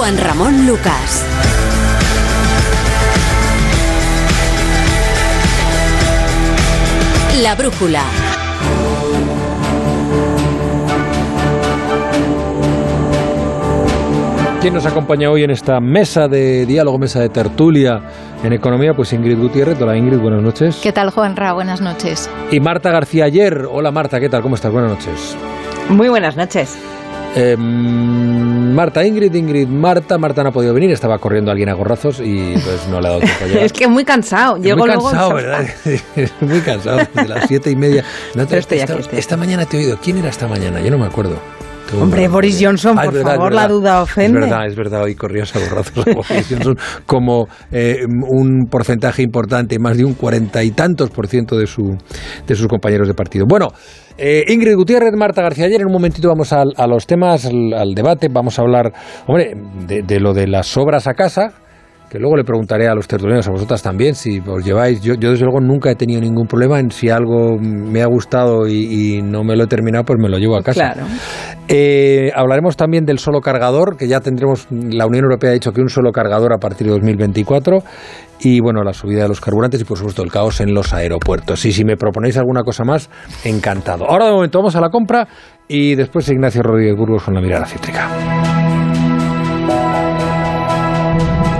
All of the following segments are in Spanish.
Juan Ramón Lucas. La brújula. ¿Quién nos acompaña hoy en esta mesa de diálogo, mesa de tertulia en economía? Pues Ingrid Gutiérrez. Hola Ingrid, buenas noches. ¿Qué tal Juan Ra? Buenas noches. Y Marta García Ayer. Hola Marta, ¿qué tal? ¿Cómo estás? Buenas noches. Muy buenas noches. Eh, Marta, Ingrid, Ingrid, Marta. Marta no ha podido venir, estaba corriendo alguien a gorrazos y pues no le ha dado tiempo a llegar. es que muy cansado. Llego muy luego cansado, ¿verdad? muy cansado, desde las siete y media. No te- Pero estoy esta, aquí, estoy esta mañana te he oído. ¿Quién era esta mañana? Yo no me acuerdo. Hombre, Boris Johnson, Ah, por verdad, favor, la duda ofende. Es verdad, es verdad, hoy corrió a gorrazos a Boris Johnson como eh, un porcentaje importante, más de un cuarenta y tantos por ciento de, su, de sus compañeros de partido. Bueno, eh, Ingrid Gutiérrez, Marta García Ayer, en un momentito vamos al- a, los temas, al, al debate, vamos a hablar, hombre, de, de lo de las obras a casa, que luego le preguntaré a los tertulianos, a vosotras también, si os lleváis. Yo, yo desde luego nunca he tenido ningún problema en si algo me ha gustado y, y no me lo he terminado, pues me lo llevo a casa. Claro. Eh, hablaremos también del solo cargador, que ya tendremos, la Unión Europea ha dicho que un solo cargador a partir de 2024, y bueno, la subida de los carburantes y por supuesto el caos en los aeropuertos. Y si me proponéis alguna cosa más, encantado. Ahora de momento vamos a la compra y después Ignacio Rodríguez Burgos con la mirada cítrica.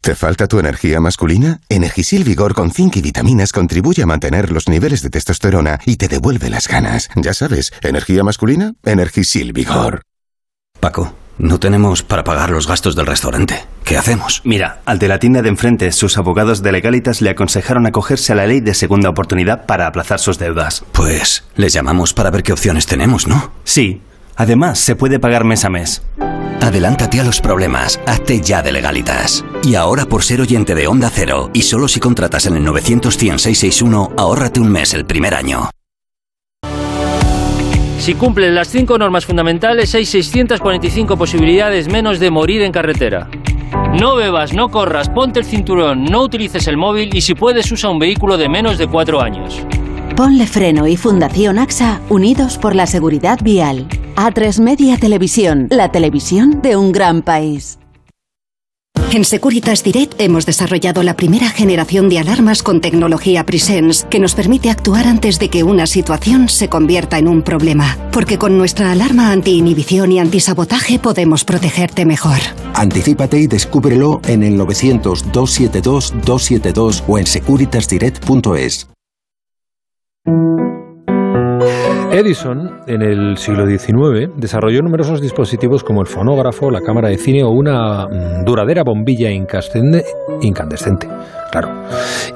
¿Te falta tu energía masculina? Energisil Vigor con zinc y vitaminas contribuye a mantener los niveles de testosterona y te devuelve las ganas. Ya sabes, energía masculina, Energisil Vigor. Paco, no tenemos para pagar los gastos del restaurante. ¿Qué hacemos? Mira, al de la tienda de enfrente, sus abogados de legalitas le aconsejaron acogerse a la ley de segunda oportunidad para aplazar sus deudas. Pues les llamamos para ver qué opciones tenemos, ¿no? Sí. Además, se puede pagar mes a mes. Adelántate a los problemas, hazte ya de legalitas. Y ahora por ser oyente de Onda Cero, y solo si contratas en el 900-100-661, ahórrate un mes el primer año. Si cumplen las cinco normas fundamentales, hay 645 posibilidades menos de morir en carretera. No bebas, no corras, ponte el cinturón, no utilices el móvil y si puedes usa un vehículo de menos de cuatro años. Ponle Freno y Fundación AXA unidos por la seguridad vial. A3 Media Televisión, la televisión de un gran país. En Securitas Direct hemos desarrollado la primera generación de alarmas con tecnología Presence que nos permite actuar antes de que una situación se convierta en un problema. Porque con nuestra alarma anti-inhibición y antisabotaje podemos protegerte mejor. Anticípate y descúbrelo en el 900-272-272 o en securitasdirect.es. Edison, en el siglo XIX, desarrolló numerosos dispositivos como el fonógrafo, la cámara de cine o una mm, duradera bombilla incandescente, incandescente. Claro.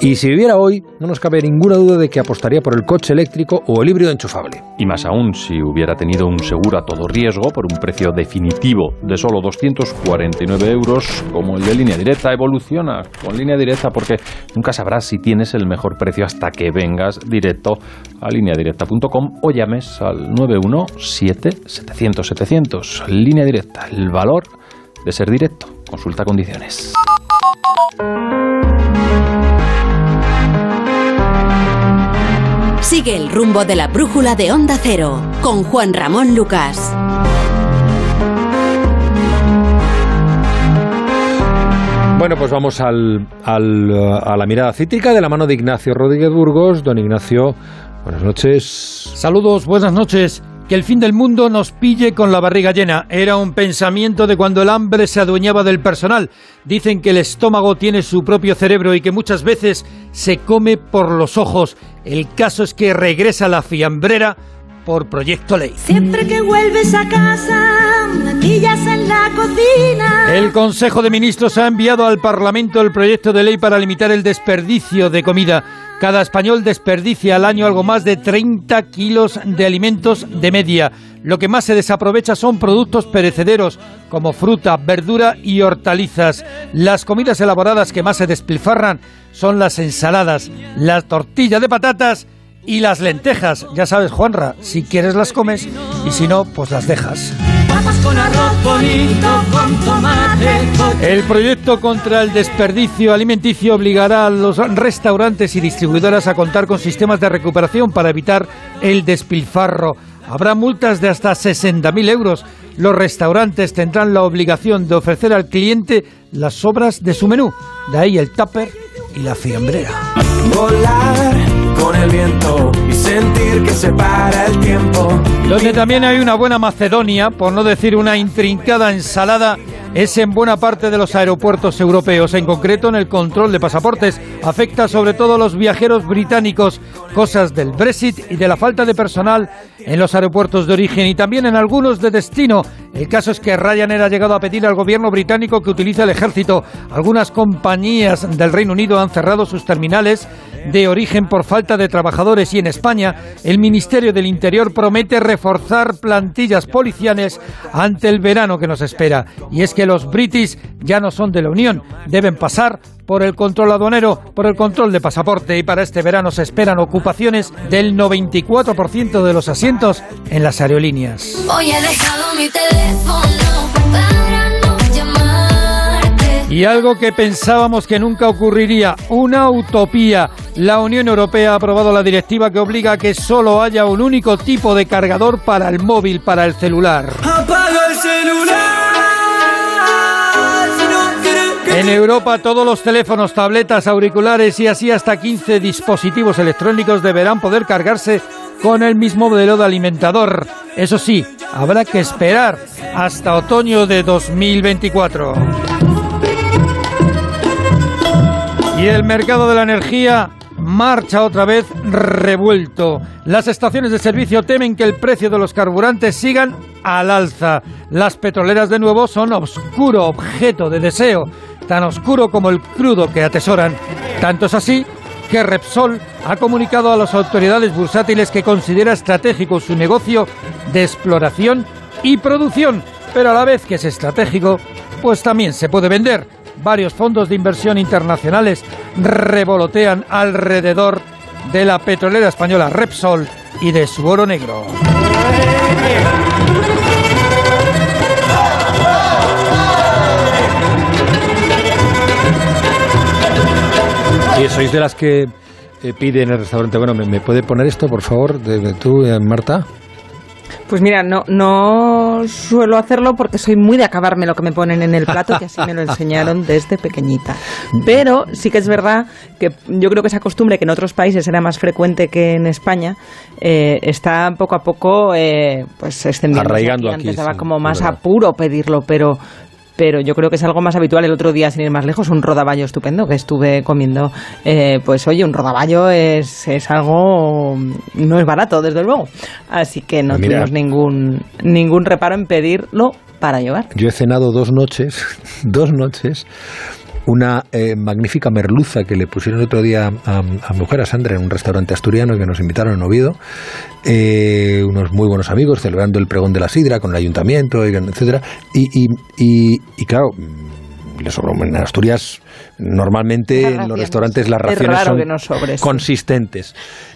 Y si viviera hoy, no nos cabe ninguna duda de que apostaría por el coche eléctrico o el híbrido enchufable. Y más aún, si hubiera tenido un seguro a todo riesgo por un precio definitivo de solo 249 euros, como el de línea directa, evoluciona con línea directa porque nunca sabrás si tienes el mejor precio hasta que vengas directo a lineadirecta.com o llames al 917-700-700. Línea directa, el valor de ser directo. Consulta condiciones. Sigue el rumbo de la brújula de Onda Cero con Juan Ramón Lucas. Bueno, pues vamos al, al, uh, a la mirada cítrica de la mano de Ignacio Rodríguez Burgos. Don Ignacio, buenas noches. Saludos, buenas noches. Que el fin del mundo nos pille con la barriga llena. Era un pensamiento de cuando el hambre se adueñaba del personal. Dicen que el estómago tiene su propio cerebro y que muchas veces se come por los ojos. El caso es que regresa la fiambrera por proyecto ley. Siempre que vuelves a casa, en la cocina. El Consejo de Ministros ha enviado al Parlamento el proyecto de ley para limitar el desperdicio de comida. Cada español desperdicia al año algo más de 30 kilos de alimentos de media. Lo que más se desaprovecha son productos perecederos como fruta, verdura y hortalizas. Las comidas elaboradas que más se despilfarran son las ensaladas, la tortilla de patatas y las lentejas. Ya sabes, Juanra, si quieres las comes y si no, pues las dejas. El proyecto contra el desperdicio alimenticio obligará a los restaurantes y distribuidoras a contar con sistemas de recuperación para evitar el despilfarro. Habrá multas de hasta 60.000 euros. Los restaurantes tendrán la obligación de ofrecer al cliente las sobras de su menú. De ahí el tupper y la fiambrera. Volar con el viento y sentir que se para el tiempo. Donde también hay una buena Macedonia, por no decir una intrincada ensalada, es en buena parte de los aeropuertos europeos, en concreto en el control de pasaportes. Afecta sobre todo a los viajeros británicos, cosas del Brexit y de la falta de personal en los aeropuertos de origen y también en algunos de destino. El caso es que Ryanair ha llegado a pedir al gobierno británico que utilice el ejército. Algunas compañías del Reino Unido han cerrado sus terminales de origen por falta de trabajadores y en España el Ministerio del Interior promete reforzar plantillas policiales ante el verano que nos espera. Y es que los british ya no son de la Unión, deben pasar por el control aduanero, por el control de pasaporte y para este verano se esperan ocupaciones del 94% de los asientos en las aerolíneas. Hoy he dejado mi teléfono para no llamarte. Y algo que pensábamos que nunca ocurriría, una utopía. La Unión Europea ha aprobado la directiva que obliga a que solo haya un único tipo de cargador para el móvil, para el celular. En Europa todos los teléfonos, tabletas, auriculares y así hasta 15 dispositivos electrónicos deberán poder cargarse con el mismo modelo de alimentador. Eso sí, habrá que esperar hasta otoño de 2024. Y el mercado de la energía marcha otra vez revuelto. Las estaciones de servicio temen que el precio de los carburantes sigan al alza. Las petroleras de nuevo son obscuro objeto de deseo, tan oscuro como el crudo que atesoran. Tanto es así que Repsol ha comunicado a las autoridades bursátiles que considera estratégico su negocio de exploración y producción, pero a la vez que es estratégico, pues también se puede vender. Varios fondos de inversión internacionales revolotean alrededor de la petrolera española Repsol y de su oro negro. Y sois de las que eh, piden en el restaurante, bueno, ¿me, me puede poner esto, por favor, de, de tú, eh, Marta? Pues mira, no, no suelo hacerlo porque soy muy de acabarme lo que me ponen en el plato, que así me lo enseñaron desde pequeñita. Pero sí que es verdad que yo creo que esa costumbre, que en otros países era más frecuente que en España, eh, está poco a poco eh, pues extendiendo. Arraigando aquí, Antes daba sí, como más apuro pedirlo, pero pero yo creo que es algo más habitual. El otro día, sin ir más lejos, un rodaballo estupendo que estuve comiendo. Eh, pues oye, un rodaballo es, es algo... no es barato, desde luego. Así que no Mira. tuvimos ningún, ningún reparo en pedirlo para llevar. Yo he cenado dos noches, dos noches, una eh, magnífica merluza que le pusieron otro día a, mujer, a Sandra, en un restaurante asturiano que nos invitaron en Oviedo. Eh, unos muy buenos amigos celebrando el pregón de la sidra con el ayuntamiento, etcétera. Y, y, y, y claro, mm, le sobró en Asturias. Normalmente en los restaurantes las Es raciones son no consistentes.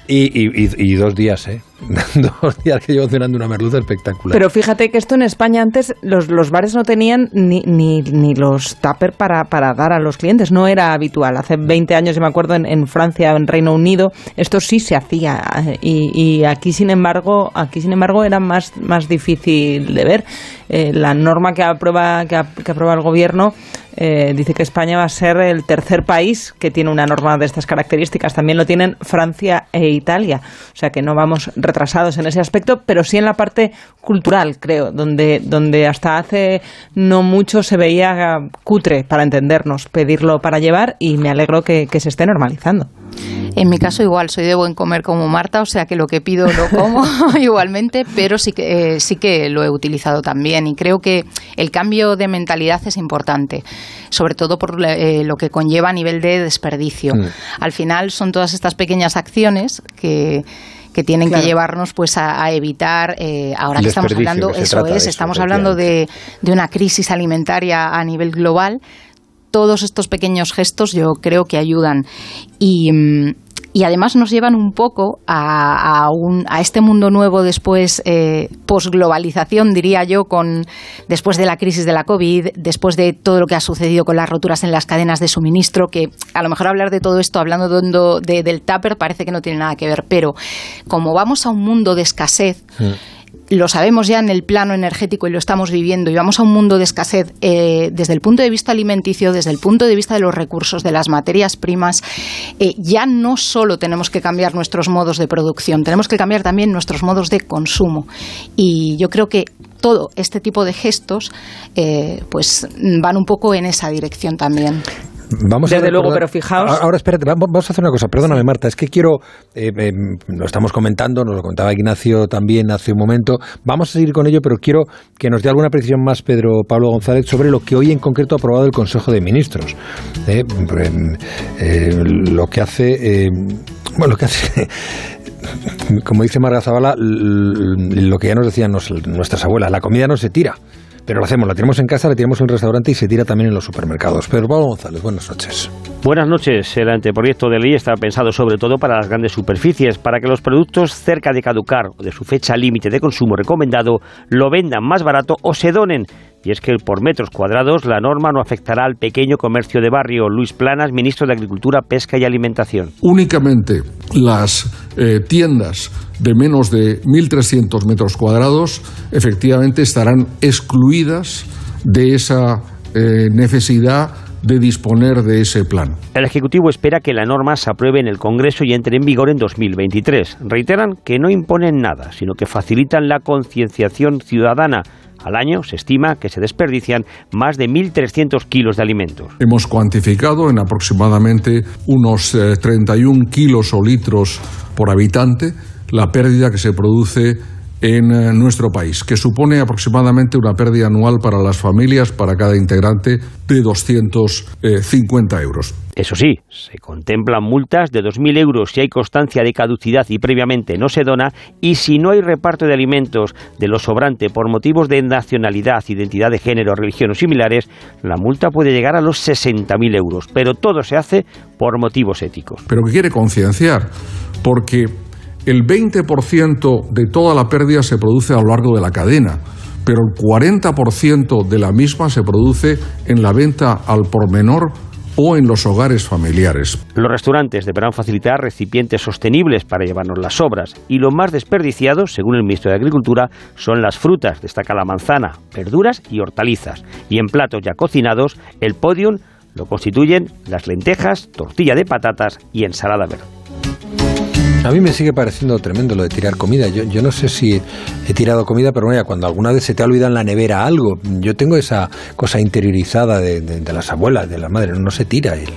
Y, y- dos días, ¿eh? dos días que llevo cenando una merluza espectacular. Pero fíjate que esto en España antes los, los bares no tenían ni, ni, ni los tupper para, para dar a los clientes, no era habitual. Hace 20 años, yo me acuerdo, en, en Francia, en Reino Unido, esto sí se hacía y, y aquí, sin embargo, aquí sin embargo era más, más difícil de ver. Eh, la norma que aprueba, que, ap- que aprueba el gobierno eh, dice que España va a ser el tercer país que tiene una norma de estas características. También lo tienen Francia e Italia. O sea que no vamos retrasados en ese aspecto, pero sí en la parte cultural, creo, donde, donde hasta hace no mucho se veía cutre, para entendernos, pedirlo para llevar y me alegro que, que se esté normalizando. En mi caso igual, soy de buen comer como Marta, o sea que lo que pido lo como igualmente, pero sí que, eh, sí que lo he utilizado también y creo que el cambio de mentalidad es importante, sobre todo por eh, lo que conlleva a nivel de desperdicio. Mm. Al final son todas estas pequeñas acciones que que tienen Claro. que llevarnos pues a, a evitar eh, ahora que estamos hablando que eso de es eso, estamos hablando de, de una crisis alimentaria a nivel global todos estos pequeños gestos yo creo que ayudan y, mm, y además nos llevan un poco a, a, un- a este mundo nuevo después, eh, posglobalización, diría yo, con, después de la crisis de la COVID, después de todo lo que ha sucedido con las roturas en las cadenas de suministro, que a lo mejor hablar de todo esto hablando de, de- del tupper parece que no tiene nada que ver, pero como vamos a un mundo de escasez, lo sabemos ya en el plano energético y lo estamos viviendo, y vamos a un mundo de escasez eh, desde el punto de vista alimenticio, desde el punto de vista de los recursos, de las materias primas, eh, ya no solo tenemos que cambiar nuestros modos de producción, tenemos que cambiar también nuestros modos de consumo. Y yo creo que todo este tipo de gestos eh, pues van un poco en esa dirección también. Vamos Desde a luego, pero fijaos- Ahora, espérate, vamos a hacer una cosa. Perdóname, Marta, es que quiero. eh, eh, lo estamos comentando, nos lo comentaba Ignacio también hace un momento. Vamos a seguir con ello, pero quiero que nos dé alguna precisión más, Pedro Pablo González, sobre lo que hoy en concreto ha aprobado el Consejo de Ministros. Eh, eh, lo que hace. bueno, lo que hace. Como dice Marga Zavala, lo que ya nos decían nuestras abuelas, la comida no se tira. Pero lo hacemos, la tenemos en casa, la tenemos en el restaurante y se tira también en los supermercados. Pedro Pablo González, buenas noches. Buenas noches. El anteproyecto de ley está pensado sobre todo para las grandes superficies, para que los productos cerca de caducar o de su fecha límite de consumo recomendado lo vendan más barato o se donen. Y es que por metros cuadrados la norma no afectará al pequeño comercio de barrio. Luis Planas, ministro de Agricultura, Pesca y Alimentación. únicamente las eh, tiendas de menos de 1.300 metros cuadrados efectivamente estarán excluidas de esa eh, necesidad de disponer de ese plan. El Ejecutivo espera que la norma se apruebe en el Congreso y entre en vigor en 2023. Reiteran que no imponen nada, sino que facilitan la concienciación ciudadana. Al año se estima que se desperdician más de 1.300 kilos de alimentos. Hemos cuantificado en aproximadamente unos eh, 31 kilos o litros por habitante la pérdida que se produce en eh, nuestro país, que supone aproximadamente una pérdida anual para las familias, para cada integrante, de 250 euros. Eso sí, se contemplan multas de 2.000 euros si hay constancia de caducidad y previamente no se dona, y si no hay reparto de alimentos de lo sobrante por motivos de nacionalidad, identidad de género, religión o similares, la multa puede llegar a los 60.000 euros. Pero todo se hace por motivos éticos. pero que quiere concienciar, porque el 20% de toda la pérdida se produce a lo largo de la cadena, pero el 40% de la misma se produce en la venta al por menor o en los hogares familiares. Los restaurantes deberán facilitar recipientes sostenibles para llevarnos las sobras y lo más desperdiciado, según el ministro de Agricultura, son las frutas, destaca la manzana, verduras y hortalizas. Y en platos ya cocinados, el podium lo constituyen las lentejas, tortilla de patatas y ensalada verde. A mí me sigue pareciendo tremendo lo de tirar comida. Yo, yo no sé si he tirado comida, pero ya cuando alguna vez se te ha olvidado en la nevera algo, yo tengo esa cosa interiorizada de, de- de las abuelas, de las madres, no se tira. El-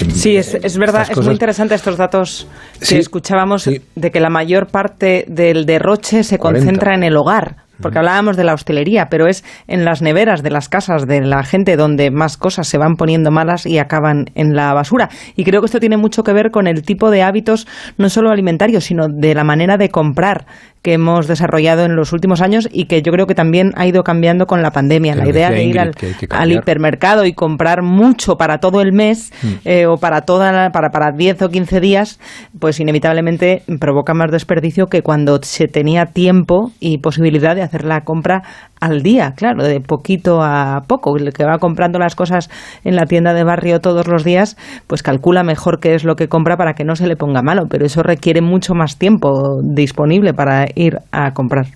el- Sí, es, es verdad, es cosas- muy interesante estos datos que Sí, escuchábamos de que la mayor parte del derroche se 40. concentra en el hogar. Porque hablábamos de la hostelería, pero es en las neveras de las casas de la gente donde más cosas se van poniendo malas y acaban en la basura. Y creo que esto tiene mucho que ver con el tipo de hábitos, no solo alimentarios, sino de la manera de comprar que hemos desarrollado en los últimos años y que yo creo que también ha ido cambiando con la pandemia. La idea de ir Ingrid, al, hipermercado y comprar mucho para todo el mes Mm. eh, o para toda la- para para 10 o 15 días, pues inevitablemente provoca más desperdicio que cuando se tenía tiempo y posibilidad de hacer la compra al día, claro, de poquito a poco. El que va comprando las cosas en la tienda de barrio todos los días, pues calcula mejor qué es lo que compra para que no se le ponga malo, pero eso requiere mucho más tiempo disponible para ir a comprar.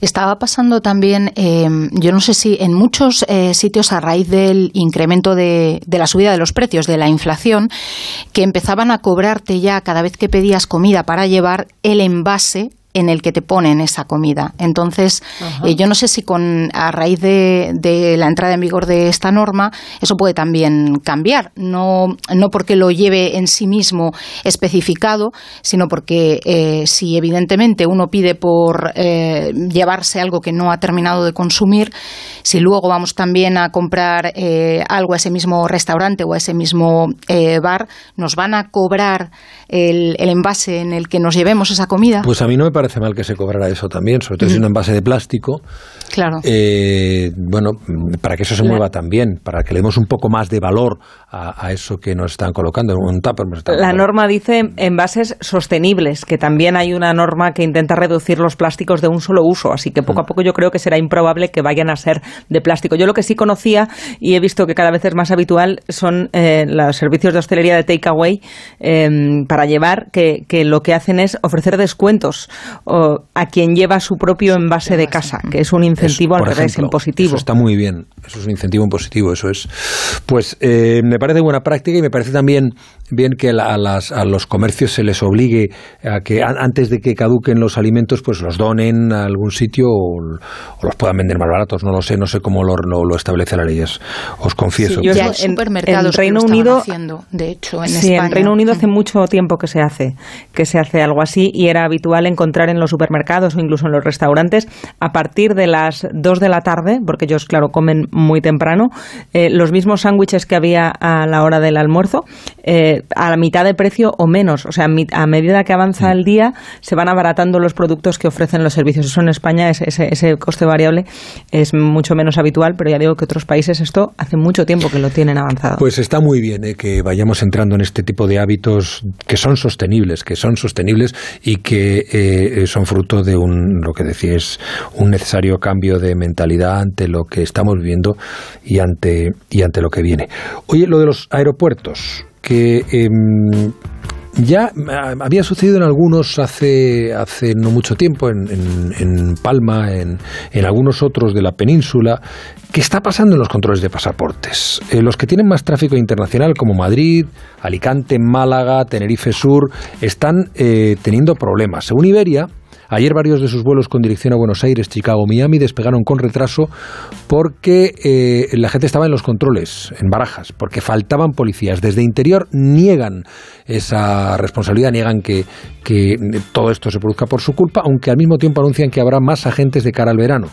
Estaba pasando también, eh, yo no sé si en muchos eh, sitios a raíz del incremento de, de la subida de los precios, de la inflación, que empezaban a cobrarte ya cada vez que pedías comida para llevar el envase en el que te ponen esa comida. Entonces, eh, yo no sé si con a raíz de, de la entrada en vigor de esta norma eso puede también cambiar. No, no porque lo lleve en sí mismo especificado, sino porque eh, si evidentemente uno pide por eh, llevarse algo que no ha terminado de consumir, si luego vamos también a comprar eh, algo a ese mismo restaurante o a ese mismo eh, bar, nos van a cobrar el, el envase en el que nos llevemos esa comida. Pues a mí no me parece mal que se cobrara eso también, sobre todo si es un envase de plástico. Claro. Eh, bueno, para que eso se La- mueva también, para que le demos un poco más de valor a, a eso que nos están colocando. Un tupper nos están La colocando. norma dice envases sostenibles, que también hay una norma que intenta reducir los plásticos de un solo uso, así que poco a poco yo creo que será improbable que vayan a ser de plástico. Yo lo que sí conocía y he visto que cada vez es más habitual son eh, los servicios de hostelería de takeaway eh, para llevar, que, que lo que hacen es ofrecer descuentos o, a quien lleva su propio envase de casa, que es un incentivo al revés, ejemplo, en positivo. Eso está muy bien. Eso es un incentivo en positivo, eso es. Pues eh, me parece buena práctica y me parece también bien que a, las- a los comercios se les obligue a que an- antes de que caduquen los alimentos, pues los donen a algún sitio o, o los puedan vender más baratos. No lo sé, no sé cómo lo, lo- lo establece la ley. es- Os confieso. Sí, yo ya en- supermercados en Reino que lo estaban Unido- haciendo, de hecho, en sí, España. en Reino Unido hace mucho tiempo que se hace, que se hace algo así y era habitual encontrar en los supermercados o incluso en los restaurantes a partir de las 2 de la tarde, porque ellos, claro, comen muy temprano, eh, los mismos sándwiches que había a la hora del almuerzo, eh, a la mitad de precio o menos. O sea, a medida que avanza el día, se van abaratando los productos que ofrecen los servicios. Eso en España, ese coste variable es mucho menos habitual, pero ya digo que otros países esto hace mucho tiempo que lo tienen avanzado. Pues está muy bien eh, que vayamos entrando en este tipo de hábitos que son sostenibles, que son sostenibles y que eh, son fruto de un, lo que decías, un necesario cambio de mentalidad ante lo que estamos viviendo y ante, y ante lo que viene. Oye, lo de los aeropuertos, que em, ya ah, había sucedido en algunos hace, hace no mucho tiempo, en, en- en Palma, en, en algunos otros de la península. ¿Qué está pasando en los controles de pasaportes? Eh, los que tienen más tráfico internacional, como Madrid, Alicante, Málaga, Tenerife Sur, están eh, teniendo problemas. Según Iberia, Ayer varios de sus vuelos con dirección a Buenos Aires, Chicago, Miami despegaron con retraso porque eh, la gente estaba en los controles, en barajas, porque faltaban policías. Desde interior niegan esa responsabilidad, niegan que, que todo esto se produzca por su culpa, aunque al mismo tiempo anuncian que habrá más agentes de cara al verano.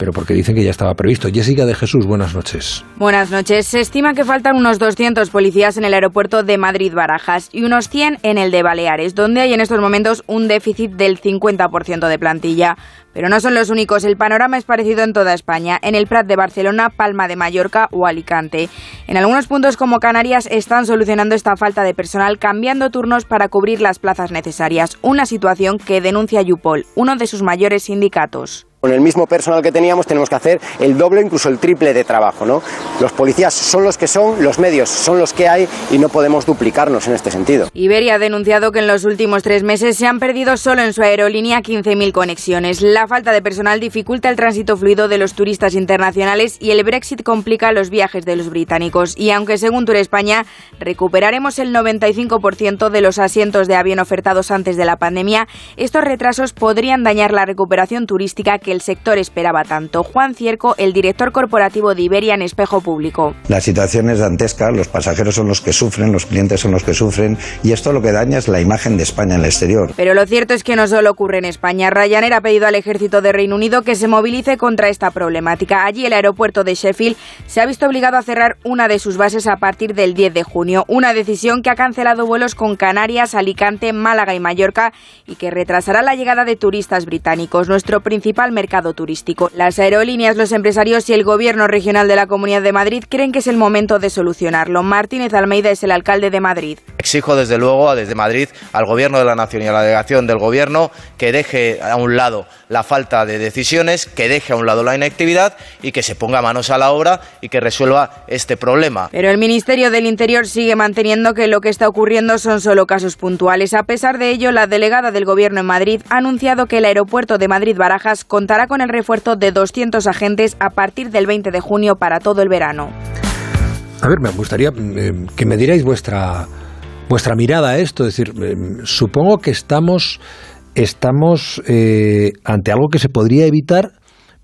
Pero porque dicen que ya estaba previsto. Jessica de Jesús, buenas noches. Buenas noches. Se estima que faltan unos 200 policías en el aeropuerto de Madrid-Barajas y unos 100 en el de Baleares, donde hay en estos momentos un déficit del 50% de plantilla. Pero no son los únicos. El panorama es parecido en toda España, en el Prat de Barcelona, Palma de Mallorca o Alicante. En algunos puntos como Canarias están solucionando esta falta de personal cambiando turnos para cubrir las plazas necesarias, una situación que denuncia Yupol, uno de sus mayores sindicatos. Con el mismo personal que teníamos tenemos que hacer el doble, incluso el triple de trabajo. ¿no? Los policías son los que son, los medios son los que hay y no podemos duplicarnos en este sentido. Iberia ha denunciado que en los últimos tres meses se han perdido solo en su aerolínea 15.000 conexiones. La falta de personal dificulta el tránsito fluido de los turistas internacionales y el Brexit complica los viajes de los británicos. Y aunque según Tour España recuperaremos el 95% de los asientos de avión ofertados antes de la pandemia, estos retrasos podrían dañar la recuperación turística que el sector esperaba tanto. Juan Cierco, el director corporativo de Iberia en Espejo Público. La situación es dantesca, los pasajeros son los que sufren, los clientes son los que sufren y esto lo que daña es la imagen de España en el exterior. Pero lo cierto es que no solo ocurre en España. Ryanair ha pedido al ejército de Reino Unido que se movilice contra esta problemática. Allí el aeropuerto de Sheffield se ha visto obligado a cerrar una de sus bases a partir del 10 de junio, una decisión que ha cancelado vuelos con Canarias, Alicante, Málaga y Mallorca y que retrasará la llegada de turistas británicos, nuestro principal mercado turístico. Las aerolíneas, los empresarios y el gobierno regional de la Comunidad de Madrid creen que es el momento de solucionarlo. Martínez Almeida es el alcalde de Madrid. Exijo desde luego desde Madrid al Gobierno de la Nación y a la delegación del Gobierno que deje a un lado la falta de decisiones, que deje a un lado la inactividad y que se ponga manos a la obra y que resuelva este problema. Pero el Ministerio del Interior sigue manteniendo que lo que está ocurriendo son solo casos puntuales. A pesar de ello, la delegada del Gobierno en Madrid ha anunciado que el aeropuerto de Madrid-Barajas contará con el refuerzo de 200 agentes a partir del 20 de junio para todo el verano. A ver, me gustaría eh, que me dierais vuestra, vuestra mirada a esto. Es decir, eh, supongo que estamos estamos eh, ante algo que se podría evitar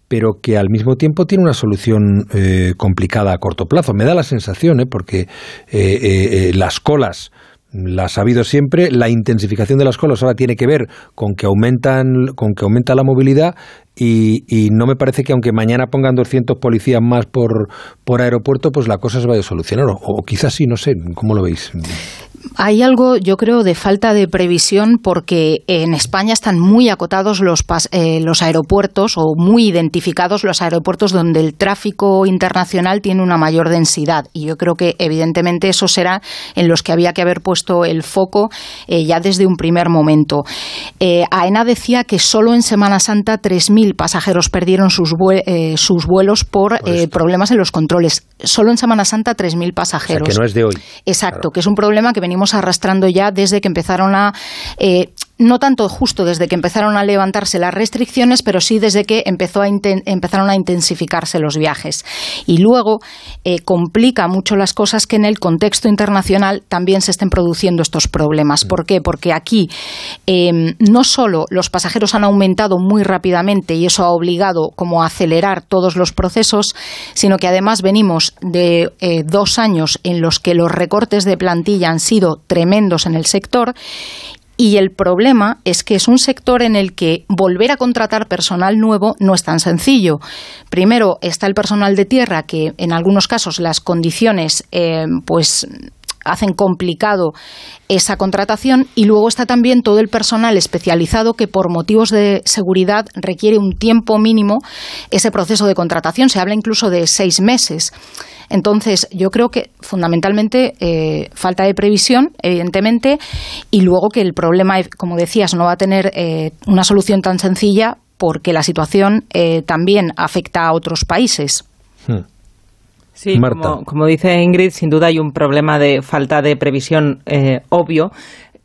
pero que al mismo tiempo tiene una solución complicada a corto plazo. Me da la sensación, ¿eh? porque las colas las ha habido siempre, la intensificación de las colas ahora tiene que ver con que aumentan, con que aumenta la movilidad y, no me parece que aunque mañana pongan 200 policías más por, por aeropuerto, pues la cosa se vaya a solucionar. O, quizás sí, no sé, ¿cómo lo veis? Hay algo, yo creo, de falta de previsión porque en España están muy acotados los, eh, los aeropuertos o muy identificados los aeropuertos donde el tráfico internacional tiene una mayor densidad. Y yo creo que, evidentemente, eso será en los que había que haber puesto el foco eh, ya desde un primer momento. Eh, AENA decía que solo en Semana Santa 3.000 pasajeros perdieron sus, vue- eh, sus vuelos por eh, problemas en los controles. Solo en Semana Santa 3.000 O sea, pasajeros. que no es de hoy. Exacto, que es un problema que venimos arrastrando ya desde que empezaron a. no tanto justo desde que empezaron a levantarse las restricciones, pero sí desde que empezaron a intensificarse los viajes. Y luego eh, complica mucho las cosas que en el contexto internacional también se estén produciendo estos problemas. ¿Por qué? Porque aquí eh, no solo los pasajeros han aumentado muy rápidamente y eso ha obligado como a acelerar todos los procesos, sino que además venimos de eh, dos años en los que los recortes de plantilla han sido tremendos en el sector y el problema es que es un sector en el que volver a contratar personal nuevo no es tan sencillo. Primero está el personal de tierra, que en algunos casos las condiciones eh, pues hacen complicado esa contratación y luego está también todo el personal especializado que por motivos de seguridad requiere un tiempo mínimo ese proceso de contratación. Se habla incluso de seis meses. Entonces, yo creo que fundamentalmente eh, falta de previsión, evidentemente, y luego que el problema, como decías, no va a tener eh, una solución tan sencilla porque la situación eh, también afecta a otros países. Sí, Marta. Como, como dice Ingrid, sin duda hay un problema de falta de previsión eh, obvio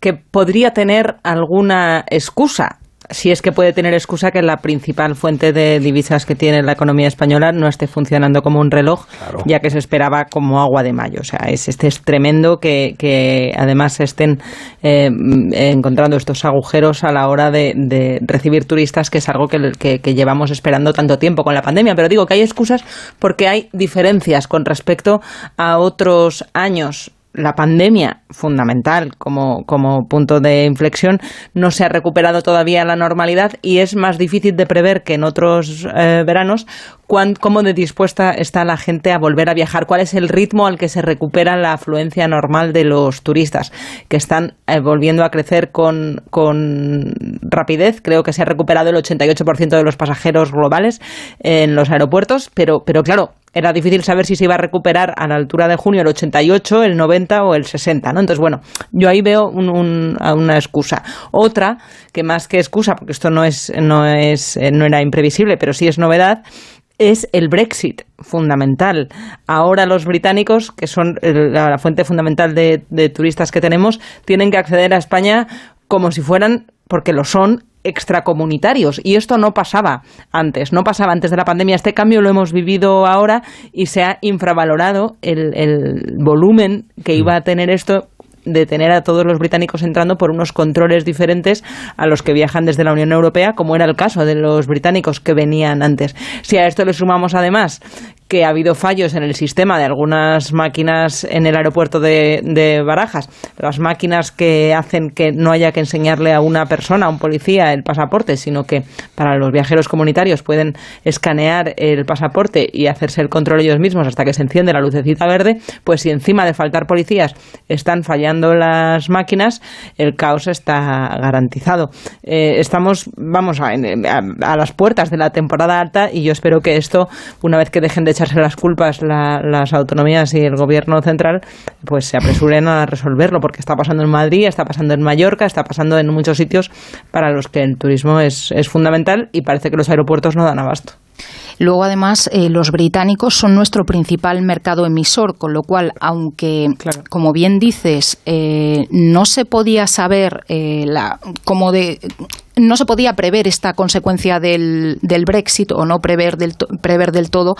que podría tener alguna excusa. Si es que puede tener excusa que la principal fuente de divisas que tiene la economía española no esté funcionando como un reloj, ya que se esperaba como agua de mayo. O sea, es, este es tremendo que, que además se estén eh, encontrando estos agujeros a la hora de, de recibir turistas, que es algo que, que- que llevamos esperando tanto tiempo con la pandemia. Pero digo que hay excusas porque hay diferencias con respecto a otros años. La pandemia, fundamental como, como punto de inflexión, no se ha recuperado todavía la normalidad y es más difícil de prever que en otros eh, veranos cuán, cómo de dispuesta está la gente a volver a viajar, cuál es el ritmo al que se recupera la afluencia normal de los turistas, que están eh, volviendo a crecer con, con rapidez. Creo que se ha recuperado el 88% de los pasajeros globales en los aeropuertos, pero, pero claro, era difícil saber si se iba a recuperar a la altura de junio el 88, el 90 o el 60, ¿no? Entonces, bueno, yo ahí veo un- un- una excusa. Otra, que más que excusa, porque esto no es, no es, eh, no era imprevisible, pero sí es novedad, es el Brexit, fundamental. Ahora los británicos, que son la fuente fundamental de, de turistas que tenemos, tienen que acceder a España como si fueran, porque lo son, extracomunitarios. Y esto no pasaba antes, no pasaba antes de la pandemia. Este cambio lo hemos vivido ahora y se ha infravalorado el, el volumen que iba a tener esto de tener a todos los británicos entrando por unos controles diferentes a los que viajan desde la Unión Europea, como era el caso de los británicos que venían antes. Si a esto le sumamos además que ha habido fallos en el sistema de algunas máquinas en el aeropuerto de, Barajas, las máquinas que hacen que no haya que enseñarle a una persona, a un policía, el pasaporte, sino que para los viajeros comunitarios pueden escanear el pasaporte y hacerse el control ellos mismos hasta que se enciende la lucecita verde, pues si encima de faltar policías están fallando las máquinas, el caos está garantizado. Eh, estamos, vamos, a- a las puertas de la temporada alta y yo espero que esto, una vez que dejen de echarse las culpas la- las autonomías y el gobierno central, pues se apresuren a resolverlo, porque está pasando en Madrid, está pasando en Mallorca, está pasando en muchos sitios para los que el turismo es, es fundamental y parece que los aeropuertos no dan abasto. Luego, además, eh, los británicos son nuestro principal mercado emisor, con lo cual, aunque, como bien dices, eh, no se podía saber eh, la, cómo de no se podía prever esta consecuencia del, del Brexit o no prever del, prever del todo,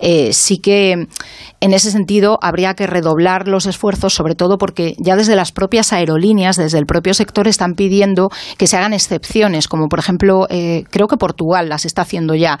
eh, sí que en ese sentido habría que redoblar los esfuerzos, sobre todo porque ya desde las propias aerolíneas, desde el propio sector, están pidiendo que se hagan excepciones, como por ejemplo, eh, creo que Portugal las está haciendo ya.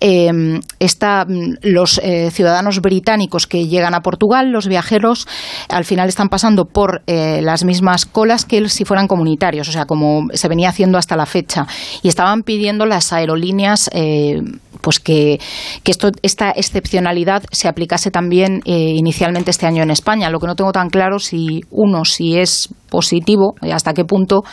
Eh, esta, mm, los eh, ciudadanos británicos que llegan a Portugal, los viajeros, al final están pasando por las mismas colas que si fueran comunitarios, o sea, como se venía haciendo hasta la fecha. Y estaban pidiendo las aerolíneas eh, pues que, que esto, esta excepcionalidad se aplicase también eh, inicialmente este año en España. Lo que no tengo tan claro si uno, si es positivo, y hasta qué punto,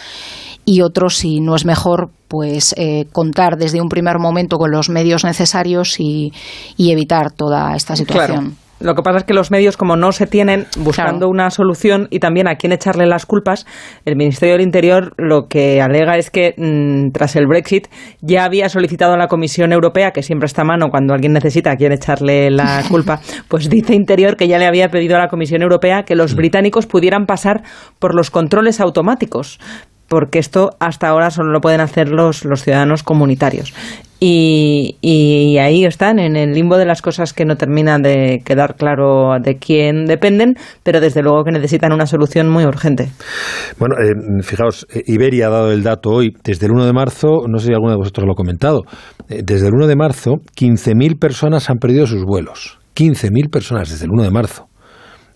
y otro, si no es mejor pues eh, contar desde un primer momento con los medios necesarios y, y evitar toda esta situación. Lo que pasa es que los medios, como no se tienen buscando una solución y también a quién echarle las culpas, el Ministerio del Interior lo que alega es que mm, tras el Brexit ya había solicitado a la Comisión Europea, que siempre está a mano cuando alguien necesita a quién echarle la culpa, pues dice Interior que ya le había pedido a la Comisión Europea que los británicos pudieran pasar por los controles automáticos porque esto hasta ahora solo lo pueden hacer los, los ciudadanos comunitarios. Y, y ahí están, en el limbo de las cosas que no terminan de quedar claro de quién dependen, pero desde luego que necesitan una solución muy urgente. Bueno, eh, fijaos, eh, Iberia ha dado el dato hoy, desde el 1 de marzo, no sé si alguno de vosotros lo ha comentado, eh, desde el 1 de marzo 15.000 personas han perdido sus vuelos. 15.000 personas desde el 1 de marzo.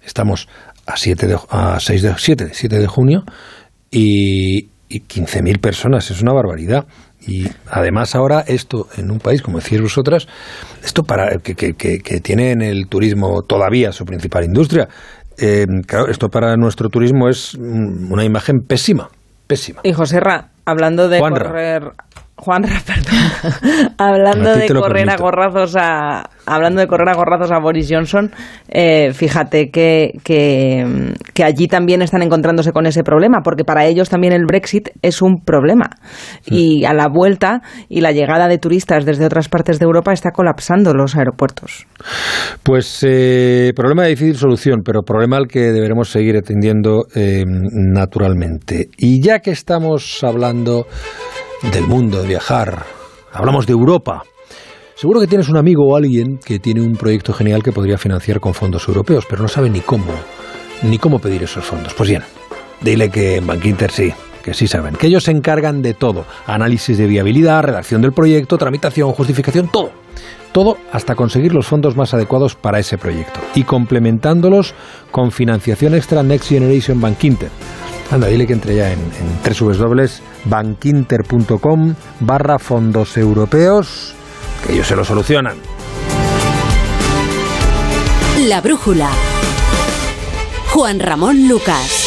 Estamos a 7 de, a 6 de, 7, 7 de junio y, y 15.000 personas, es una barbaridad. Y además ahora esto, en un país, como decís vosotras, esto para que, que, que, tiene en el turismo todavía su principal industria, eh, claro, esto para nuestro turismo es mm, una imagen pésima, pésima. Y José Ra, hablando de Juanra. correr... Juanra, perdón. hablando de correr a gorrazos a hablando de correr a gorrazos a Boris Johnson, eh, fíjate que, que, que allí también están encontrándose con ese problema, porque para ellos también el Brexit es un problema. Y a la vuelta y la llegada de turistas desde otras partes de Europa está colapsando los aeropuertos. Pues eh, problema de difícil solución, pero problema al que deberemos seguir atendiendo eh, naturalmente. Y ya que estamos hablando del mundo, de viajar, hablamos de Europa. Seguro que tienes un amigo o alguien que tiene un proyecto genial que podría financiar con fondos europeos, pero no sabe ni cómo, ni cómo pedir esos fondos. Pues bien, dile que en Bankinter sí, que sí saben, que ellos se encargan de todo, análisis de viabilidad, redacción del proyecto, tramitación, justificación, todo. Todo hasta conseguir los fondos más adecuados para ese proyecto y complementándolos con financiación extra Next Generation Bankinter. Anda, dile que entre ya en, en www.bankinter.com barra fondos europeos, que ellos se lo solucionan. La brújula. Juan Ramón Lucas.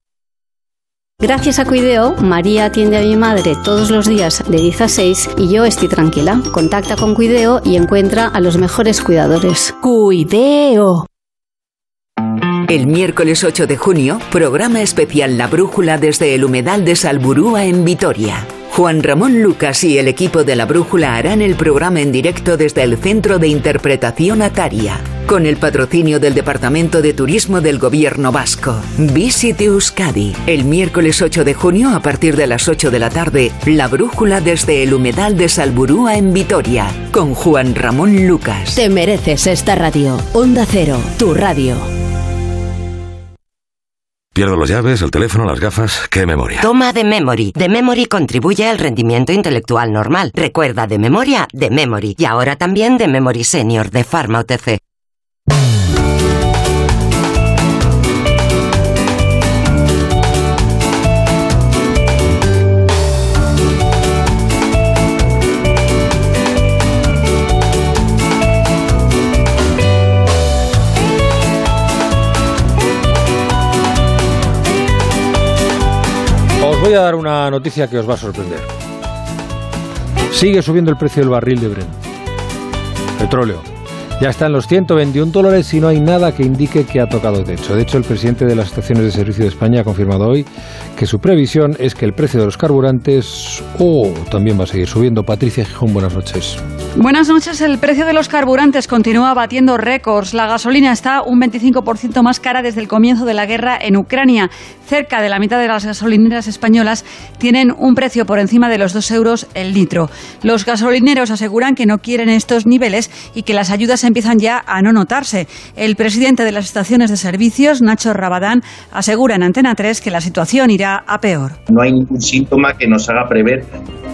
Gracias a Cuideo, María atiende a mi madre todos los días de 10 a 6 y yo estoy tranquila. Contacta con Cuideo y encuentra a los mejores cuidadores. Cuideo. El miércoles 8 de junio, programa especial La Brújula desde el humedal de Salburúa en Vitoria. Juan Ramón Lucas y el equipo de La Brújula harán el programa en directo desde el Centro de Interpretación Ataria, con el patrocinio del Departamento de Turismo del Gobierno Vasco. Visite Euskadi. El miércoles 8 de junio, a partir de las 8 de la tarde, La Brújula desde el humedal de Salburúa en Vitoria, con Juan Ramón Lucas. Te mereces esta radio. Onda Cero, tu radio. Pierdo las llaves, el teléfono, las gafas. ¡Qué memoria! Toma de Memory. De Memory contribuye al rendimiento intelectual normal. Recuerda de memoria, de Memory. Y ahora también de Memory Senior de Pharma OTC. Os voy a dar una noticia que os va a sorprender. Sigue subiendo el precio del barril de Brent. Petróleo. Ya están los 121 dólares y no hay nada que indique que ha tocado techo. De hecho, el presidente de las estaciones de servicio de España ha confirmado hoy que su previsión es que el precio de los carburantes oh, también va a seguir subiendo. Patricia Gijón, buenas noches. Buenas noches. El precio de los carburantes continúa batiendo récords. La gasolina está un 25% más cara desde el comienzo de la guerra en Ucrania. Cerca de la mitad de las gasolineras españolas tienen un precio por encima de los 2 euros el litro. Los gasolineros aseguran que no quieren estos niveles y que las ayudas empiezan ya a no notarse. El presidente de las estaciones de servicios, Nacho Rabadán, asegura en Antena 3 que la situación irá a peor. No hay ningún síntoma que nos haga prever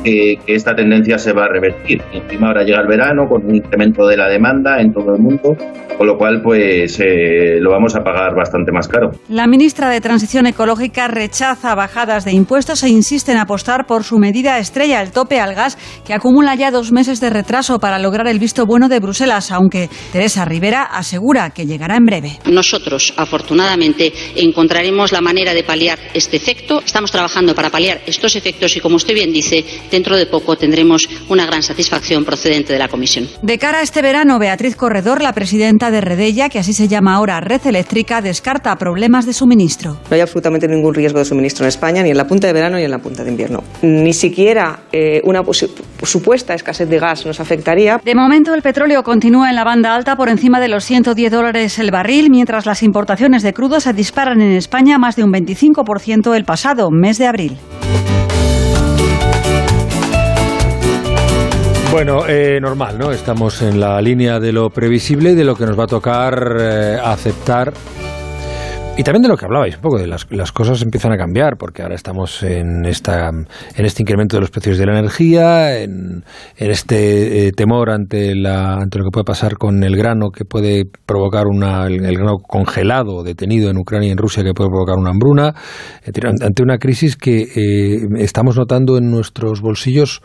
que, que esta tendencia se va a revertir. Y encima ahora llega el verano con un incremento de la demanda en todo el mundo, con lo cual pues eh, lo vamos a pagar bastante más caro. La ministra de Transición Ecológica rechaza bajadas de impuestos e insiste en apostar por su medida estrella, el tope al gas, que acumula ya dos meses de retraso para lograr el visto bueno de Bruselas, aunque Teresa Rivera asegura que llegará en breve. Nosotros, afortunadamente, encontraremos la manera de paliar este efecto. Estamos trabajando para paliar estos efectos y, como usted bien dice, dentro de poco tendremos una gran satisfacción procedente de la Comisión. De cara a este verano, Beatriz Corredor, la presidenta de Redella, que así se llama ahora Red Eléctrica, descarta problemas de suministro. No hay absolutamente ningún riesgo de suministro en España, ni en la punta de verano ni en la punta de invierno. Ni siquiera eh, una posi- supuesta escasez de gas nos afectaría. De momento, el petróleo continúa en la banda alta por encima de los 110 dólares el barril, mientras las importaciones de crudo se disparan en España más de un 25% el pasado mes de abril. Bueno, eh, normal, ¿no? Estamos en la línea de lo previsible y de lo que nos va a tocar eh, aceptar. Y también de lo que hablabais un poco, de las, las cosas empiezan a cambiar, porque ahora estamos en, esta, en este incremento de los precios de la energía, en, este eh, temor ante, la, ante lo que puede pasar con el grano, que puede provocar una, el, grano congelado, detenido en Ucrania y en Rusia, que puede provocar una hambruna, ante una crisis que eh, estamos notando en nuestros bolsillos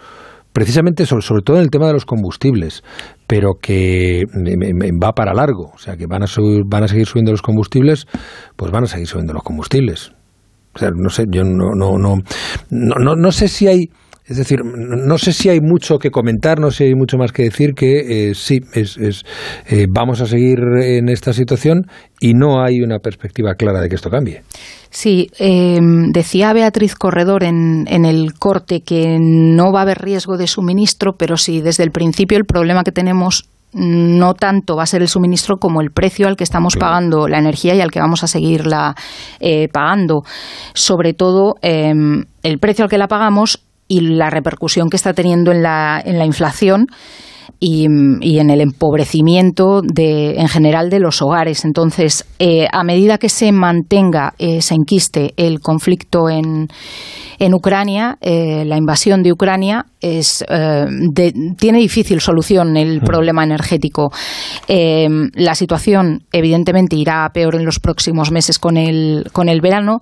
precisamente sobre, sobre todo en el tema de los combustibles, pero que va para largo, o sea que van a subir, van a seguir subiendo los combustibles, pues van a seguir subiendo los combustibles. O sea, no sé, yo no no no, no, no sé si hay es decir, no sé si hay mucho que comentar, no sé si hay mucho más que decir que eh, sí, es, es, eh, vamos a seguir en esta situación y no hay una perspectiva clara de que esto cambie. Sí, eh, decía Beatriz Corredor en, en el corte que no va a haber riesgo de suministro, pero sí, desde el principio el problema que tenemos no tanto va a ser el suministro como el precio al que estamos pagando la energía y al que vamos a seguirla eh, pagando. Sobre todo eh, el precio al que la pagamos y la repercusión que está teniendo en la, en la inflación y, y en el empobrecimiento de, en general de los hogares. Entonces, eh, a medida que se mantenga, eh, se enquiste el conflicto en, en Ucrania, eh, la invasión de Ucrania, es, eh, de- tiene difícil solución el problema energético. Eh, la situación, evidentemente, irá a peor en los próximos meses con el, con el verano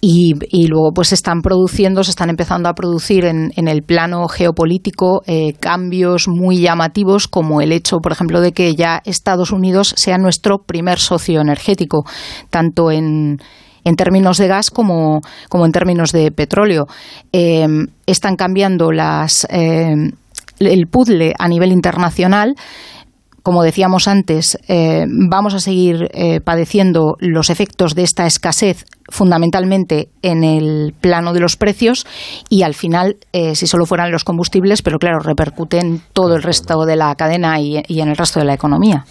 y, y luego pues se están produciendo, se están empezando a producir en, en el plano geopolítico eh, cambios muy llamativos como el hecho, por ejemplo, de que ya Estados Unidos sea nuestro primer socio energético, tanto en en términos de gas como, como en términos de petróleo. Eh, están cambiando las, eh, el puzzle a nivel internacional. Como decíamos antes, eh, vamos a seguir eh, padeciendo los efectos de esta escasez fundamentalmente en el plano de los precios y al final, eh, si solo fueran los combustibles, pero claro, repercute en todo el resto de la cadena y, y en el resto de la economía.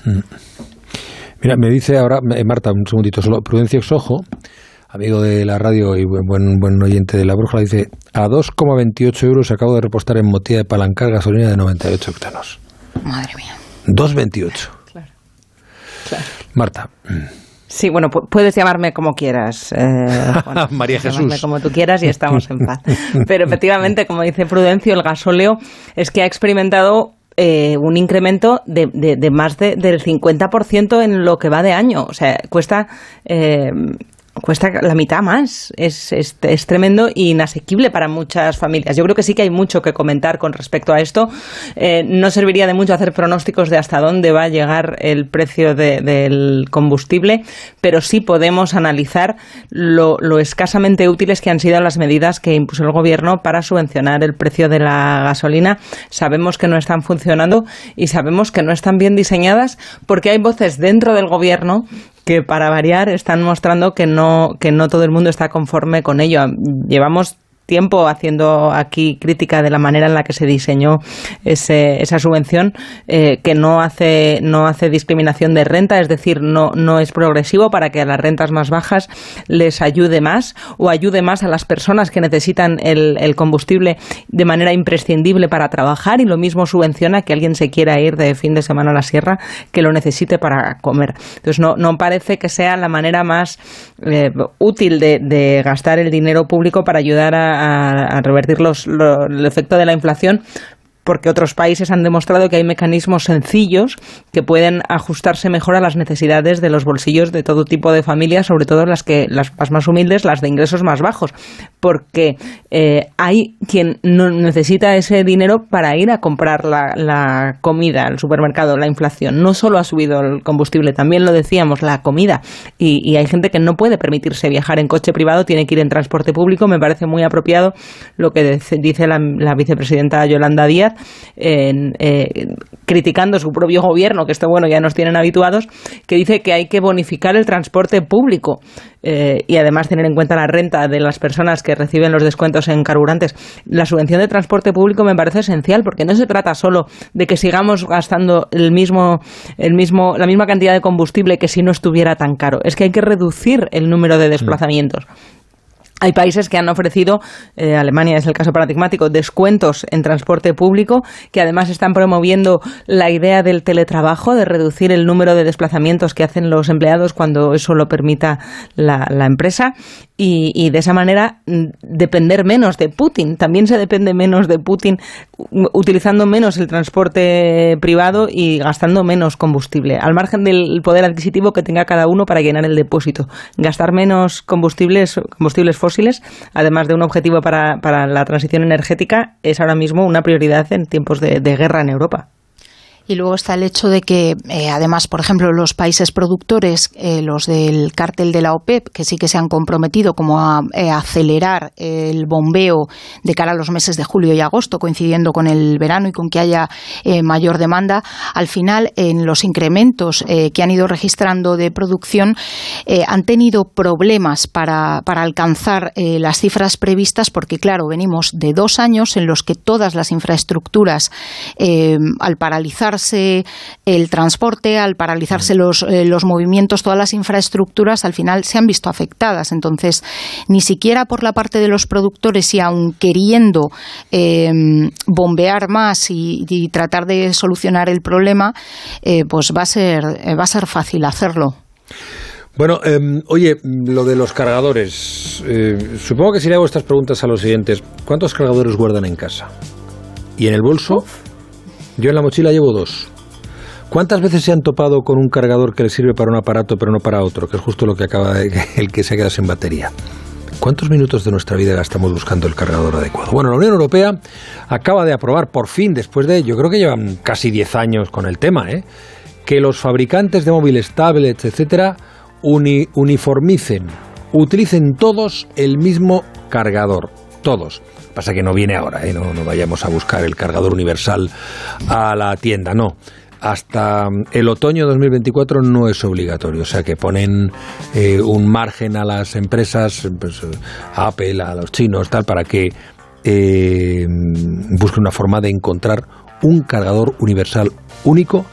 Mira, me dice ahora, eh, Marta, un segundito solo, Prudencio Sojo, amigo de la radio y buen, buen, buen oyente de la brújula, dice, a 2,28 euros acabo de repostar en Motilla de Palancar gasolina de 98 octanos. Madre mía. 2,28. Marta. Sí, bueno, pu- puedes llamarme como quieras. eh, Juan. María Jesús. como tú quieras y estamos en paz. Pero efectivamente, como dice Prudencio, el gasóleo es que ha experimentado eh, un incremento de, de- más de- del 50% en lo que va de año. O sea, cuesta... eh, cuesta la mitad más. Es, es, es, tremendo e inasequible para muchas familias. Yo creo que sí que hay mucho que comentar con respecto a esto. Eh, no serviría de mucho hacer pronósticos de hasta dónde va a llegar el precio de, del combustible, pero sí podemos analizar lo, escasamente útiles que han sido las medidas que impuso el gobierno para subvencionar el precio de la gasolina. Sabemos que no están funcionando y sabemos que no están bien diseñadas porque hay voces dentro del gobierno que para variar están mostrando que no, que no todo el mundo está conforme con ello. Llevamos tiempo haciendo aquí crítica de la manera en la que se diseñó ese, esa subvención, eh, que no hace, no hace discriminación de renta, es decir, no, no es progresivo para que a las rentas más bajas les ayude más o ayude más a las personas que necesitan el, el combustible de manera imprescindible para trabajar y lo mismo subvenciona que alguien se quiera ir de fin de semana a la sierra que lo necesite para comer. Entonces, no, no parece que sea la manera más eh, útil de, de gastar el dinero público para ayudar a, a, revertir los, lo, el efecto de la inflación porque otros países han demostrado que hay mecanismos sencillos que pueden ajustarse mejor a las necesidades de los bolsillos de todo tipo de familias, sobre todo las que las más humildes, las de ingresos más bajos, porque eh, hay quien no necesita ese dinero para ir a comprar la, comida al supermercado, la inflación. No solo ha subido el combustible, también lo decíamos, la comida. Y, y hay gente que no puede permitirse viajar en coche privado, tiene que ir en transporte público. Me parece muy apropiado lo que dice la vicepresidenta Yolanda Díaz en, eh, criticando su propio gobierno, que esto bueno ya nos tienen habituados, que dice que hay que bonificar el transporte público eh, y además tener en cuenta la renta de las personas que reciben los descuentos en carburantes. La subvención de transporte público me parece esencial porque no se trata solo de que sigamos gastando el mismo, el mismo, la misma cantidad de combustible que si no estuviera tan caro. Es que hay que reducir el número de desplazamientos. Hay países que han ofrecido, eh, Alemania es el caso paradigmático, descuentos en transporte público, que además están promoviendo la idea del teletrabajo, de reducir el número de desplazamientos que hacen los empleados cuando eso lo permita la, la empresa y, y, de esa manera mm, depender menos de Putin. También se depende menos de Putin utilizando menos el transporte privado y gastando menos combustible, al margen del poder adquisitivo que tenga cada uno para llenar el depósito. Gastar menos combustibles, combustibles fósiles, además de un objetivo para, para la transición energética, es ahora mismo una prioridad en tiempos de, de guerra en Europa. Y luego está el hecho de que, eh, además, por ejemplo, los países productores, eh, los del cártel de la OPEP, que sí que se han comprometido como a eh, acelerar el bombeo de cara a los meses de julio y agosto, coincidiendo con el verano y con que haya mayor demanda, al final, en los incrementos que han ido registrando de producción, han tenido problemas para, para alcanzar las cifras previstas, porque, claro, venimos de dos años en los que todas las infraestructuras, al paralizar el transporte, al paralizarse los, eh, los movimientos, todas las infraestructuras al final se han visto afectadas. Entonces, ni siquiera por la parte de los productores y aun queriendo eh, bombear más y, y, tratar de solucionar el problema, eh, pues va a ser, va a ser fácil hacerlo. Bueno, eh, oye, lo de los cargadores. Eh, supongo que si le hago estas preguntas a los siguientes, ¿cuántos cargadores guardan en casa? ¿Y en el bolso? Uf. Yo en la mochila llevo dos. ¿Cuántas veces se han topado con un cargador que le sirve para un aparato pero no para otro? Que es justo lo que acaba de, el que se queda sin batería. ¿Cuántos minutos de nuestra vida gastamos buscando el cargador adecuado? Bueno, la Unión Europea acaba de aprobar por fin, después de, yo creo que llevan casi 10 años con el tema, ¿eh? que los fabricantes de móviles, tablets, etcétera, uni, uniformicen, utilicen todos el mismo cargador, todos. Pasa que no viene ahora, ¿eh? no, vayamos a buscar el cargador universal a la tienda, no hasta el otoño de 2024 no es obligatorio, o sea que ponen eh, un margen a las empresas, pues, a Apple, a los chinos, tal, para que eh, busquen una forma de encontrar un cargador universal único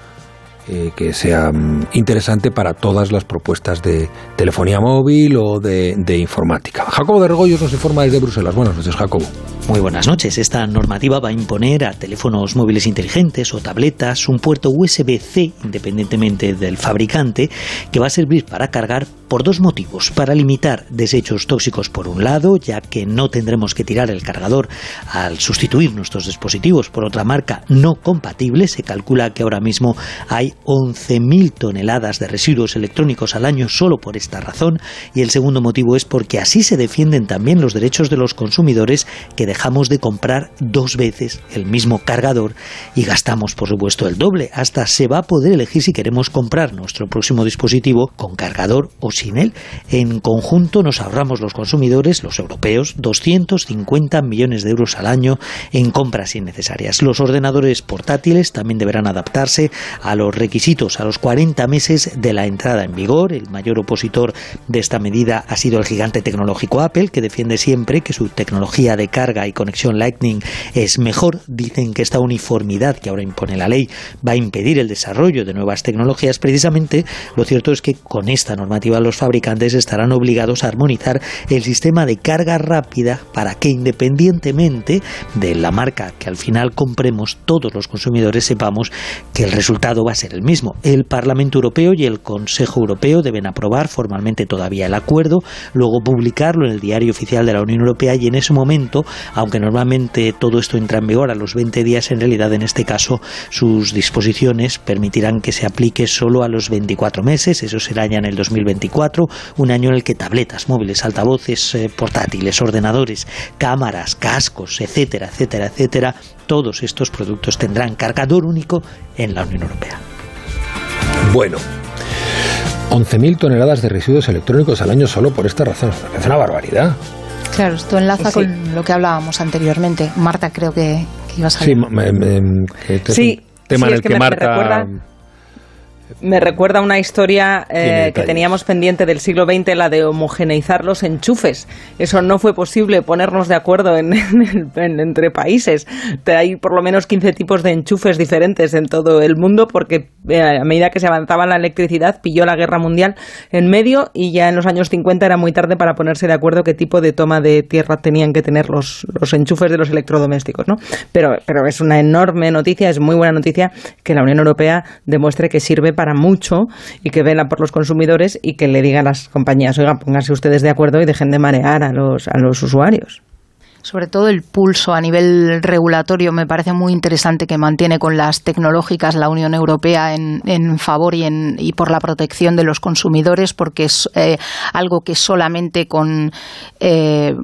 eh, que sea um, interesante para todas las propuestas de telefonía móvil o de, informática. Jacobo de Regoyos nos informa desde Bruselas. Buenas noches, Jacobo. Muy buenas noches. Esta normativa va a imponer a teléfonos móviles inteligentes o tabletas un puerto USB-C, independientemente del fabricante, que va a servir para cargar por dos motivos. Para limitar desechos tóxicos por un lado, ya que no tendremos que tirar el cargador al sustituir nuestros dispositivos por otra marca no compatible. Se calcula que ahora mismo hay 11.000 toneladas de residuos electrónicos al año solo por esta razón. Y el segundo motivo es porque así se defienden también los derechos de los consumidores que dejamos de comprar dos veces el mismo cargador y gastamos, por supuesto, el doble. Hasta se va a poder elegir si queremos comprar nuestro próximo dispositivo con cargador o sin él. En conjunto nos ahorramos los consumidores, los europeos, 250 millones de euros al año en compras innecesarias. Los ordenadores portátiles también deberán adaptarse a los requisitos a los 40 meses de la entrada en vigor. El mayor opositor de esta medida ha sido el gigante tecnológico Apple, que defiende siempre que su tecnología de carga y conexión Lightning es mejor. Dicen que esta uniformidad que ahora impone la ley va a impedir el desarrollo de nuevas tecnologías. Precisamente lo cierto es que con esta normativa los fabricantes estarán obligados a armonizar el sistema de carga rápida para que independientemente de la marca que al final compremos, todos los consumidores sepamos que el resultado va a ser el mismo. El Parlamento Europeo y el Consejo Europeo deben aprobar formalmente todavía el acuerdo, luego publicarlo en el Diario Oficial de la Unión Europea y en ese momento aunque normalmente todo esto entra en vigor a los 20 días, en realidad en este caso sus disposiciones permitirán que se aplique solo a los 24 meses, eso será ya en el 2024, un año en el que tabletas, móviles, altavoces, eh, portátiles, ordenadores, cámaras, cascos, etcétera, etcétera, etcétera, todos estos productos tendrán cargador único en la Unión Europea. Bueno, 11.000 toneladas de residuos electrónicos al año solo por esta razón. Es una barbaridad. Claro, esto enlaza con lo que hablábamos anteriormente. Marta, creo que, que ibas a Sí, que tema en el que, Marta... Me recuerda una historia eh, que teníamos pendiente del siglo XX, la de homogeneizar los enchufes. Eso no fue posible ponernos de acuerdo en, entre países. Hay por lo menos 15 tipos de enchufes diferentes en todo el mundo porque eh, a medida que se avanzaba la electricidad pilló la guerra mundial en medio y ya en los años 50 era muy tarde para ponerse de acuerdo qué tipo de toma de tierra tenían que tener los, los enchufes de los electrodomésticos. ¿no? Pero, pero es una enorme noticia, es muy buena noticia que la Unión Europea demuestre que sirve para mucho y que vela por los consumidores y que le diga a las compañías, oiga, pónganse ustedes de acuerdo y dejen de marear a los, a los usuarios sobre todo el pulso a nivel regulatorio me parece muy interesante que mantiene con las tecnológicas la Unión Europea en, en favor y, en, y por la protección de los consumidores porque es eh, algo que solamente con eh,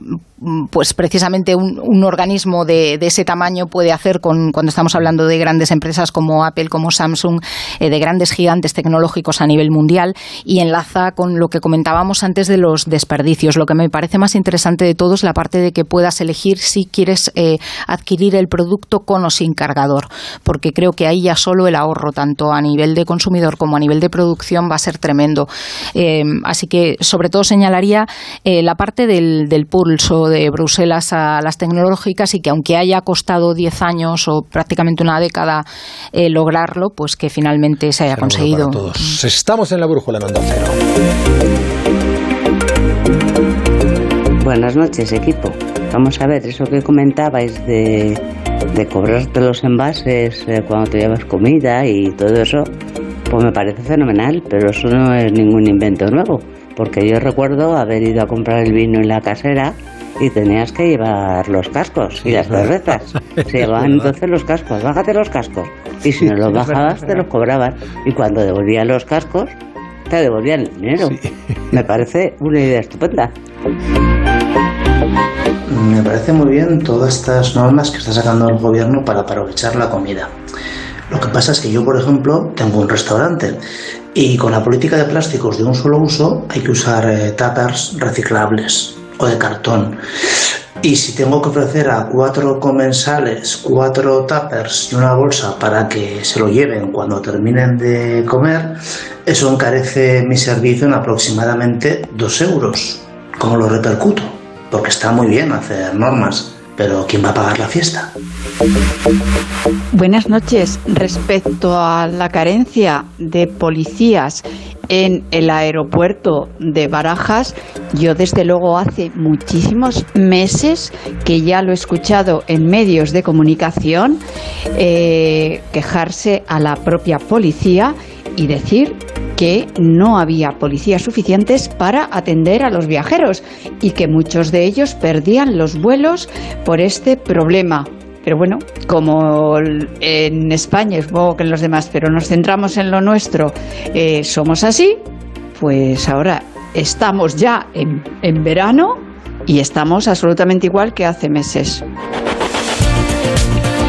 pues precisamente un, organismo de, de, ese tamaño puede hacer con, cuando estamos hablando de grandes empresas como Apple, como Samsung, eh, de grandes gigantes tecnológicos a nivel mundial y enlaza con lo que comentábamos antes de los desperdicios. Lo que me parece más interesante de todo es la parte de que puedas elegir si quieres eh, adquirir el producto con o sin cargador, porque creo que ahí ya solo el ahorro, tanto a nivel de consumidor como a nivel de producción, va a ser tremendo. Eh, así que sobre todo señalaría eh, la parte del pulso de Bruselas a las tecnológicas y que aunque haya costado 10 años o prácticamente una década eh, lograrlo, pues que finalmente se haya conseguido. Estamos en la brújula en Onda Cero. Buenas noches, equipo. Vamos a ver, eso que comentabais de, de cobrarte los envases eh, cuando te llevas comida y todo eso, pues me parece fenomenal, pero eso no es ningún invento nuevo. Porque yo recuerdo haber ido a comprar el vino en la casera y tenías que llevar los cascos y las cervezas. Se llevaban entonces los cascos, bájate los cascos. Y si no los bajabas, te los cobraban. Y cuando devolvían los cascos, te devolvían el dinero. Me parece una idea estupenda. Me parece muy bien todas estas normas que está sacando el gobierno para aprovechar la comida. Lo que pasa es que yo, por ejemplo, tengo un restaurante y con la política de plásticos de un solo uso hay que usar eh, reciclables o de cartón. Y si tengo que ofrecer a cuatro comensales cuatro tuppers y una bolsa para que se lo lleven cuando terminen de comer, eso encarece mi servicio en aproximadamente dos euros. ¿Cómo lo repercuto? Porque está muy bien hacer normas, pero ¿quién va a pagar la fiesta? Buenas noches. Respecto a la carencia de policías en el aeropuerto de Barajas, yo desde luego hace muchísimos meses que ya lo he escuchado en medios de comunicación eh, quejarse a la propia policía y decir que no había policías suficientes para atender a los viajeros y que muchos de ellos perdían los vuelos por este problema. Pero bueno, como en España, supongo que en los demás, pero nos centramos en lo nuestro, eh, somos así, pues ahora estamos ya en, en verano y estamos absolutamente igual que hace meses.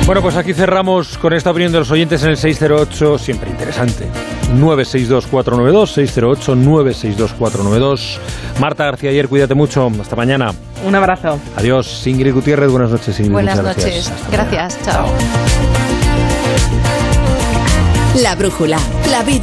Bueno, pues aquí cerramos con esta opinión de los oyentes en el 608, siempre interesante. 962-492, 608-962-492. Marta García ayer, cuídate mucho. Hasta mañana. Un abrazo. Adiós. Ingrid Gutiérrez, buenas noches. Ingrid, Buenas muchas noches. Gracias. Chao. La brújula, la vida.